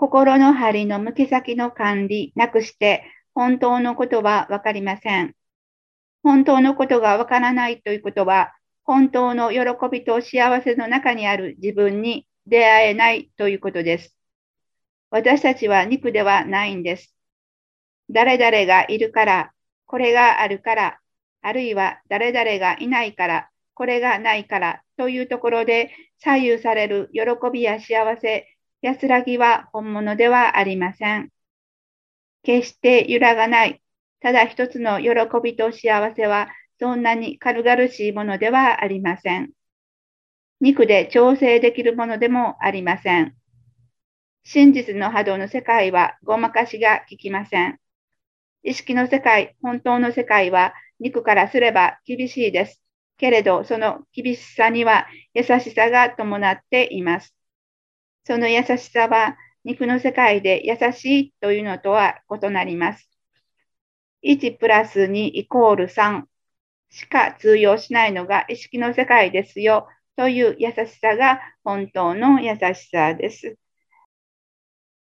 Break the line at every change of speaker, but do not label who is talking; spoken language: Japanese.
心の針の向き先の管理なくして本当のことはわかりません。本当のことがわからないということは、本当の喜びと幸せの中にある自分に出会えないということです。私たちは肉ではないんです。誰々がいるから、これがあるから、あるいは誰々がいないから、これがないからというところで左右される喜びや幸せ、安らぎは本物ではありません。決して揺らがない、ただ一つの喜びと幸せはそんなに軽々しいものではありません。肉で調整できるものでもありません。真実の波動の世界はごまかしが効きません。意識の世界、本当の世界は肉からすれば厳しいです。けれど、その厳しさには優しさが伴っています。その優しさは肉の世界で優しいというのとは異なります。1プラス2イコール3しか通用しないのが意識の世界ですよという優しさが本当の優しさです。